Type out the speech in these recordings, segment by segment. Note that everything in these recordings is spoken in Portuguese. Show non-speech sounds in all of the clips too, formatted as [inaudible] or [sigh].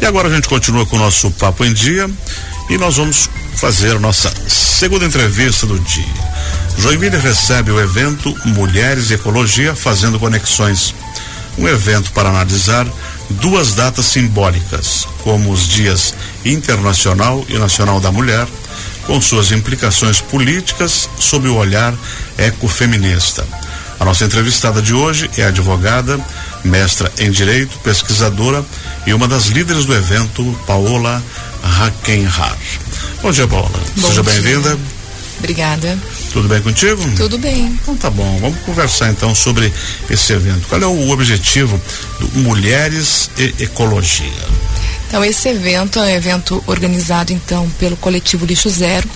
E agora a gente continua com o nosso Papo em Dia e nós vamos fazer a nossa segunda entrevista do dia. Joinville recebe o evento Mulheres e Ecologia Fazendo Conexões. Um evento para analisar duas datas simbólicas, como os Dias Internacional e Nacional da Mulher, com suas implicações políticas sob o olhar ecofeminista. A nossa entrevistada de hoje é advogada, mestra em Direito, pesquisadora e uma das líderes do evento, Paola Hackenhar. Bom dia, Paola. Bom Seja bem-vinda. Obrigada. Tudo bem contigo? Tudo bem. Então tá bom, vamos conversar então sobre esse evento. Qual é o objetivo do Mulheres e Ecologia? Então esse evento é um evento organizado então pelo coletivo Lixo Zero,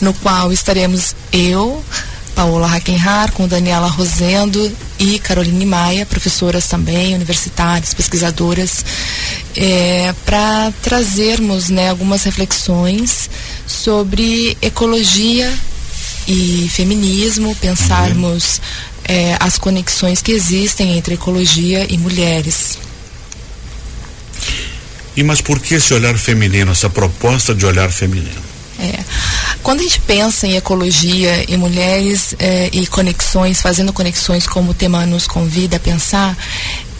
no qual estaremos eu, Paola Hackenhar, com Daniela Rosendo e Caroline Maia, professoras também, universitárias, pesquisadoras, é, para trazermos né, algumas reflexões sobre ecologia e feminismo, pensarmos é, as conexões que existem entre ecologia e mulheres. E mas por que esse olhar feminino, essa proposta de olhar feminino? É. Quando a gente pensa em ecologia e mulheres é, e conexões, fazendo conexões como o tema nos convida a pensar,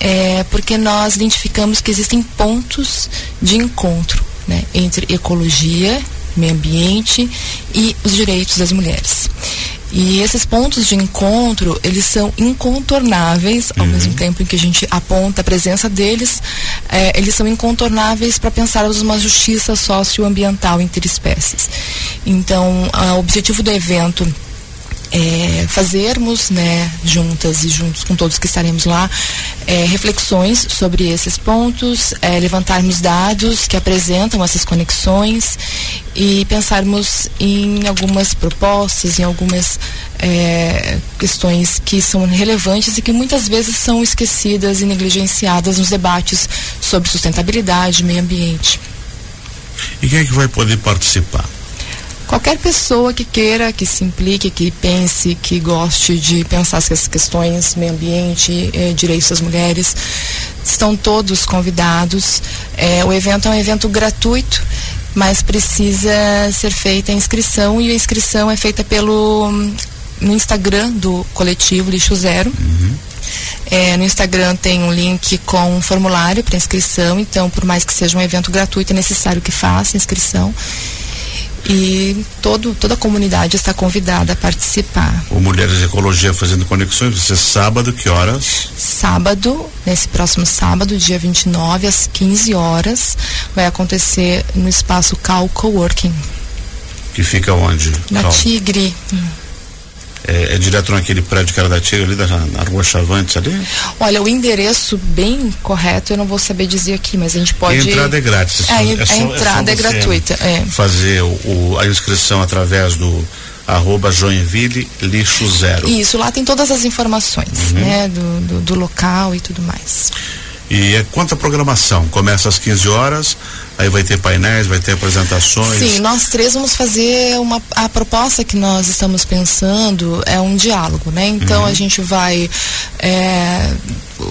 é porque nós identificamos que existem pontos de encontro né, entre ecologia, meio ambiente e os direitos das mulheres. E esses pontos de encontro, eles são incontornáveis, ao Uhum. mesmo tempo em que a gente aponta a presença deles, eh, eles são incontornáveis para pensarmos uma justiça socioambiental interespécies. Então, o objetivo do evento é, fazermos, né, juntas e juntos com todos que estaremos lá, é, reflexões sobre esses pontos, é, levantarmos dados que apresentam essas conexões e pensarmos em algumas propostas, em algumas é, questões que são relevantes e que muitas vezes são esquecidas e negligenciadas nos debates sobre sustentabilidade, meio ambiente. E quem é que vai poder participar? Qualquer pessoa que queira, que se implique, que pense, que goste de pensar essas questões, meio ambiente, eh, direitos das mulheres, estão todos convidados. Eh, o evento é um evento gratuito, mas precisa ser feita a inscrição e a inscrição é feita pelo no Instagram do coletivo Lixo Zero. É, no Instagram tem um link com um formulário para inscrição, então por mais que seja um evento gratuito, é necessário que faça inscrição. E todo, toda a comunidade está convidada a participar. O Mulheres e Ecologia Fazendo Conexões, vai ser sábado, que horas? Sábado, nesse próximo sábado, dia 29, às 15 horas, vai acontecer no espaço Cal Coworking, Que fica onde? na Cal? Tigre. É, é direto naquele prédio que era da Tigre, ali da, na rua Chavantes ali? Olha, o endereço bem correto eu não vou saber dizer aqui, mas a gente pode. E a entrada é grátis. É, só- a só- entrada é só você gratuita, é. Fazer o, o- a inscrição através do arroba Joinville Lixo Zero. Isso, lá tem todas as informações, né, do, do, do local e tudo mais. E é quanta programação? Começa às 15 horas, aí vai ter painéis, vai ter apresentações. Sim, nós três vamos fazer uma a proposta que nós estamos pensando é um diálogo, né? Então a gente vai é,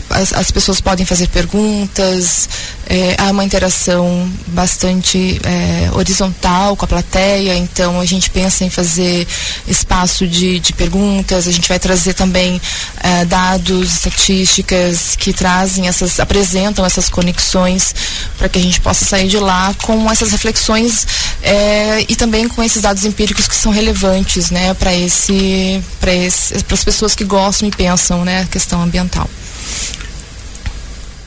as, as pessoas podem fazer perguntas, é, há uma interação bastante é, horizontal com a plateia, então a gente pensa em fazer espaço de, de perguntas, a gente vai trazer também é, dados, estatísticas que trazem essas, apresentam essas conexões para que a gente possa sair de lá com essas reflexões é, e também com esses dados empíricos que são relevantes, né, para esse, para as pessoas que gostam e pensam, né, a questão ambiental.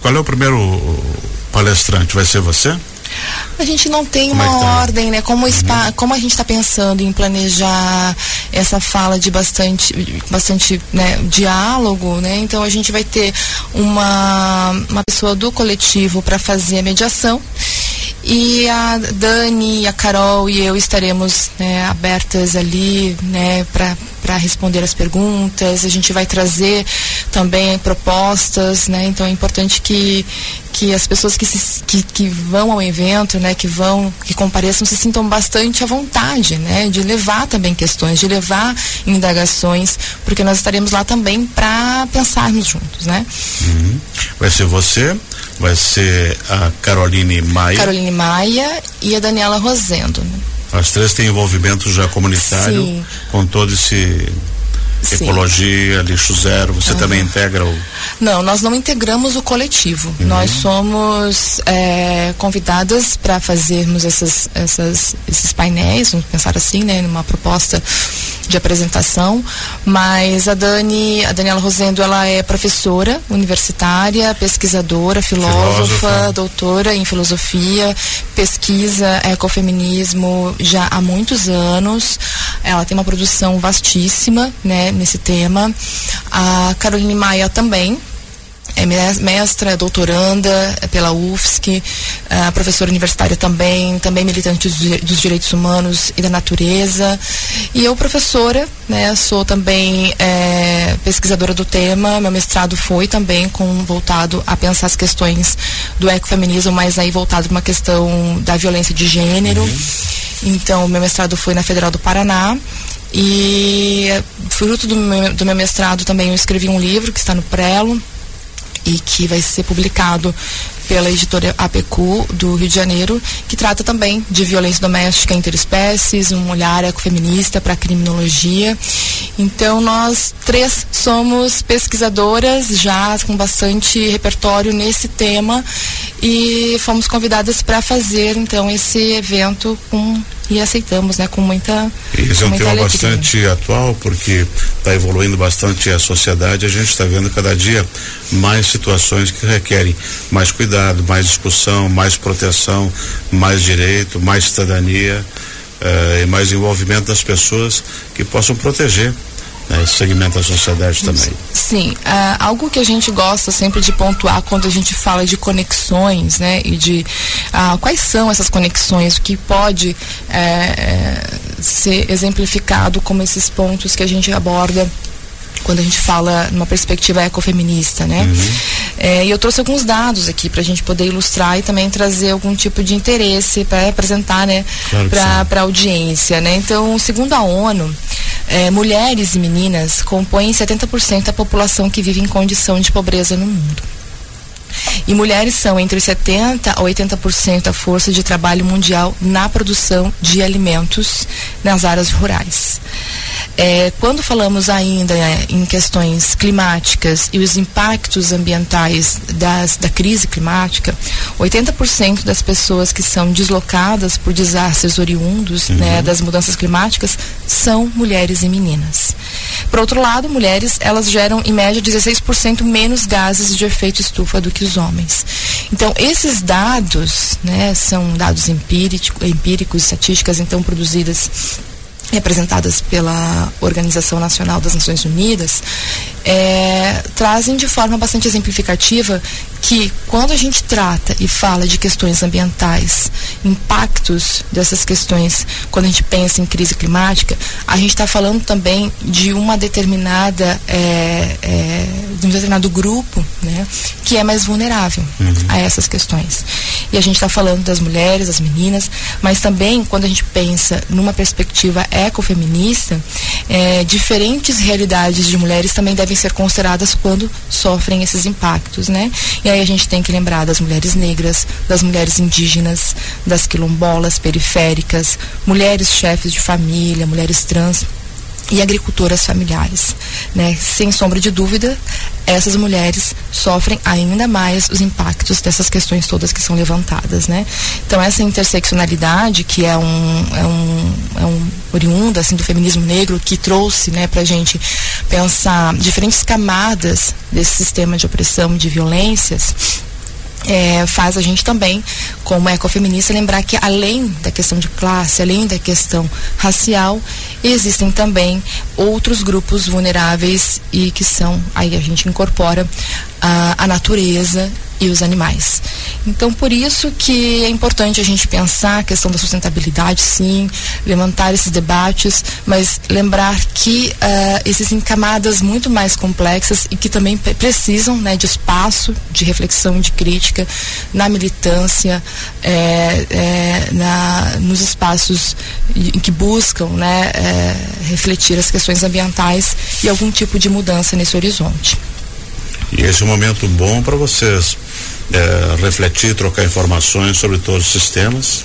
Qual é o primeiro palestrante? Vai ser você? A gente não tem Como é uma que tá? ordem, né? Como, spa- como a gente está pensando em planejar essa fala de bastante, bastante né, diálogo, né? Então a gente vai ter uma, uma pessoa do coletivo para fazer a mediação e a Dani, a Carol e eu estaremos né, abertas ali né, para responder as perguntas. A gente vai trazer também propostas, né? Então é importante que, que as pessoas que, se, que, que vão ao evento, né, que vão, que compareçam, se sintam bastante à vontade, né, de levar também questões, de levar indagações, porque nós estaremos lá também para pensarmos juntos, né? Uhum. Vai ser você, vai ser a Caroline Maia. Caroline Maia e a Daniela Rosendo. Né? As três têm envolvimento já comunitário Sim. com todo esse Sim. ecologia, lixo zero, você uhum. também integra o. Não, nós não integramos o coletivo. Uhum. Nós somos é, convidadas para fazermos essas, essas, esses painéis, vamos pensar assim, né, numa proposta de apresentação, mas a Dani, a Daniela Rosendo, ela é professora universitária, pesquisadora, filósofa, filósofa. doutora em filosofia, pesquisa ecofeminismo já há muitos anos. Ela tem uma produção vastíssima, né, nesse tema. A Caroline Maia também, é mestra, é doutoranda é pela UFSC, é professora universitária também, também militante dos direitos humanos e da natureza. E eu, professora, né, sou também é, pesquisadora do tema, meu mestrado foi também com, voltado a pensar as questões do ecofeminismo, mas aí voltado para uma questão da violência de gênero. Uhum. Então, meu mestrado foi na Federal do Paraná. E fruto do meu, do meu mestrado também eu escrevi um livro que está no Prelo, e que vai ser publicado pela editora APQ do Rio de Janeiro, que trata também de violência doméstica interespécies, um olhar ecofeminista para a criminologia. Então, nós três somos pesquisadoras já com bastante repertório nesse tema e fomos convidadas para fazer então esse evento com e aceitamos, né, com muita Isso é um tema alegria. bastante atual, porque está evoluindo bastante a sociedade, a gente está vendo cada dia mais situações que requerem mais cuidado, mais discussão, mais proteção, mais direito, mais cidadania eh, e mais envolvimento das pessoas que possam proteger né, esse segmento da sociedade também. Sim, uh, algo que a gente gosta sempre de pontuar quando a gente fala de conexões, né, e de uh, quais são essas conexões, o que pode uh, ser exemplificado como esses pontos que a gente aborda quando a gente fala numa perspectiva ecofeminista, né? Uhum. É, e eu trouxe alguns dados aqui para a gente poder ilustrar e também trazer algum tipo de interesse para apresentar, né, claro para a audiência, né? Então, segundo a ONU, é, mulheres e meninas compõem 70% da população que vive em condição de pobreza no mundo. E mulheres são entre 70% a 80% da força de trabalho mundial na produção de alimentos nas áreas rurais. É, quando falamos ainda é, em questões climáticas e os impactos ambientais das, da crise climática, 80% das pessoas que são deslocadas por desastres oriundos né, uhum. né, das mudanças climáticas são mulheres e meninas. Por outro lado, mulheres elas geram em média 16% menos gases de efeito estufa do que os homens. Então, esses dados, né, são dados empírico, empíricos, estatísticas então produzidas representadas pela Organização Nacional das Nações Unidas, é, trazem de forma bastante exemplificativa que quando a gente trata e fala de questões ambientais, impactos dessas questões, quando a gente pensa em crise climática, a gente está falando também de uma determinada, é, é, de um determinado grupo, né, que é mais vulnerável uhum. a essas questões. E a gente está falando das mulheres, das meninas, mas também quando a gente pensa numa perspectiva ecofeminista, é, diferentes realidades de mulheres também devem ser consideradas quando sofrem esses impactos, né? E aí a gente tem que lembrar das mulheres negras, das mulheres indígenas, das quilombolas periféricas, mulheres chefes de família, mulheres trans e agricultoras familiares. Né? Sem sombra de dúvida, essas mulheres sofrem ainda mais os impactos dessas questões todas que são levantadas. Né? Então, essa interseccionalidade, que é um, é um, é um oriunda assim, do feminismo negro, que trouxe né, para a gente pensar diferentes camadas desse sistema de opressão, de violências, é, faz a gente também, como ecofeminista, lembrar que além da questão de classe, além da questão racial, existem também outros grupos vulneráveis e que são, aí a gente incorpora a, a natureza e os animais. Então, por isso que é importante a gente pensar a questão da sustentabilidade, sim, levantar esses debates, mas lembrar que uh, existem camadas muito mais complexas e que também precisam né, de espaço de reflexão, de crítica na militância, é, é, na, nos espaços em que buscam né, é, refletir as questões ambientais e algum tipo de mudança nesse horizonte. E esse é um momento bom para vocês é, refletir, trocar informações sobre todos os sistemas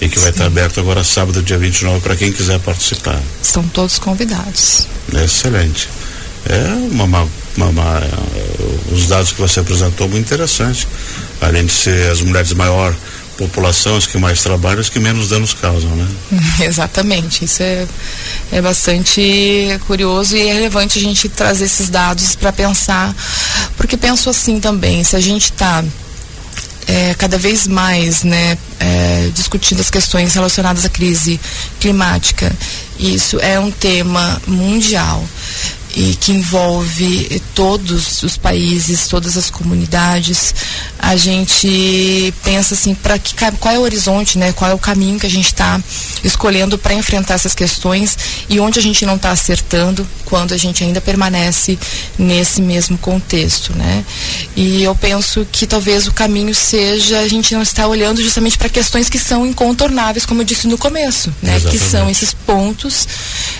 e que Sim. vai estar aberto agora sábado, dia 29, para quem quiser participar. Estão todos convidados. Excelente. É uma, uma, uma, uma, os dados que você apresentou muito interessante. Além de ser as mulheres maior população, as que mais trabalham, as que menos danos causam, né? [laughs] Exatamente. Isso é, é bastante curioso e é relevante a gente trazer esses dados para pensar, porque penso assim também, se a gente está é, cada vez mais né, é, discutindo as questões relacionadas à crise climática, isso é um tema mundial e que envolve todos os países, todas as comunidades, a gente pensa assim, para que qual é o horizonte, né? Qual é o caminho que a gente está escolhendo para enfrentar essas questões e onde a gente não está acertando quando a gente ainda permanece nesse mesmo contexto, né? E eu penso que talvez o caminho seja a gente não estar olhando justamente para questões que são incontornáveis, como eu disse no começo, né? Exatamente. Que são esses pontos,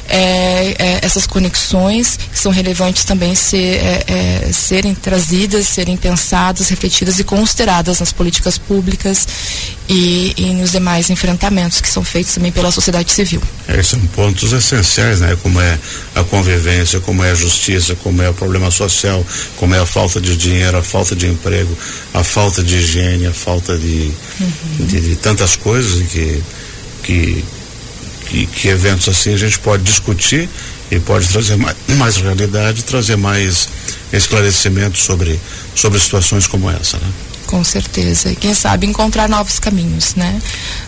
é, é, essas conexões que são relevantes também ser, é, é, serem trazidas, serem pensadas, refletidas e consideradas nas políticas públicas e, e, nos demais enfrentamentos que são feitos também pela sociedade civil. É, são pontos essenciais, né? Como é a convivência, como é a justiça, como é o problema social, como é a falta de dinheiro, a falta de emprego, a falta de higiene, a falta de, uhum. de, de tantas coisas que, que, que, que eventos assim a gente pode discutir e pode trazer mais, mais realidade, trazer mais esclarecimento sobre, sobre situações como essa, né? Com certeza. E quem sabe encontrar novos caminhos, né?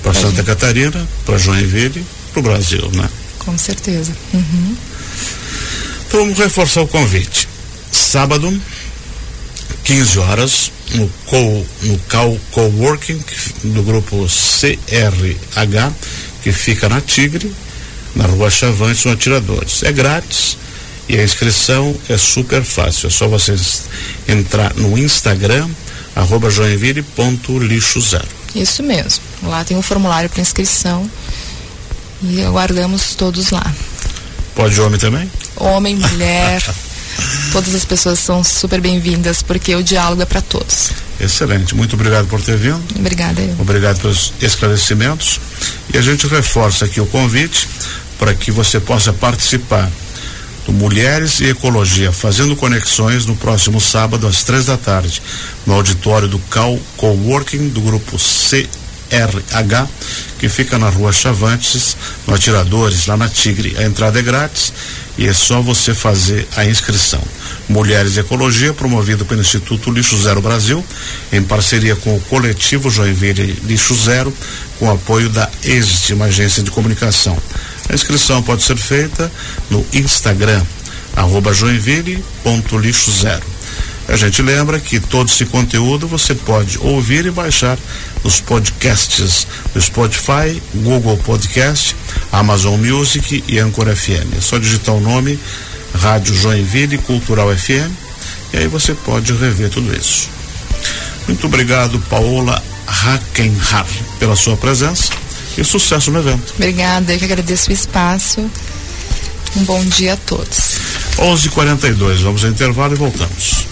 Para Santa gente... Catarina, para Joinville, para o Brasil, né? Com certeza. Uhum. Então vamos reforçar o convite. Sábado, 15 horas, no, co, no Cal Coworking do grupo CRH, que fica na Tigre, na rua Chavantes, no Atiradores. É grátis e a inscrição é super fácil. É só vocês entrar no Instagram, arroba joinville.lixo zero. Isso mesmo. Lá tem um formulário para inscrição e aguardamos todos lá. Pode homem também? Homem, mulher. [laughs] todas as pessoas são super bem-vindas porque o diálogo é para todos. Excelente. Muito obrigado por ter vindo. Obrigada. Eu. Obrigado pelos esclarecimentos. E a gente reforça aqui o convite para que você possa participar Mulheres e Ecologia, fazendo conexões no próximo sábado às três da tarde, no auditório do Cal Coworking do grupo CRH, que fica na rua Chavantes, no Atiradores, lá na Tigre. A entrada é grátis e é só você fazer a inscrição. Mulheres e Ecologia, promovido pelo Instituto Lixo Zero Brasil, em parceria com o coletivo Joinville Lixo Zero, com apoio da Exit, uma agência de comunicação. A inscrição pode ser feita no Instagram, arroba joinville.lixo zero. A gente lembra que todo esse conteúdo você pode ouvir e baixar nos podcasts do Spotify, Google Podcast, Amazon Music e Anchor FM. É só digitar o nome Rádio Joinville Cultural FM e aí você pode rever tudo isso. Muito obrigado, Paola Hackenhar, pela sua presença e sucesso no evento. Obrigada, eu que agradeço o espaço. Um bom dia a todos. 11:42, vamos ao intervalo e voltamos.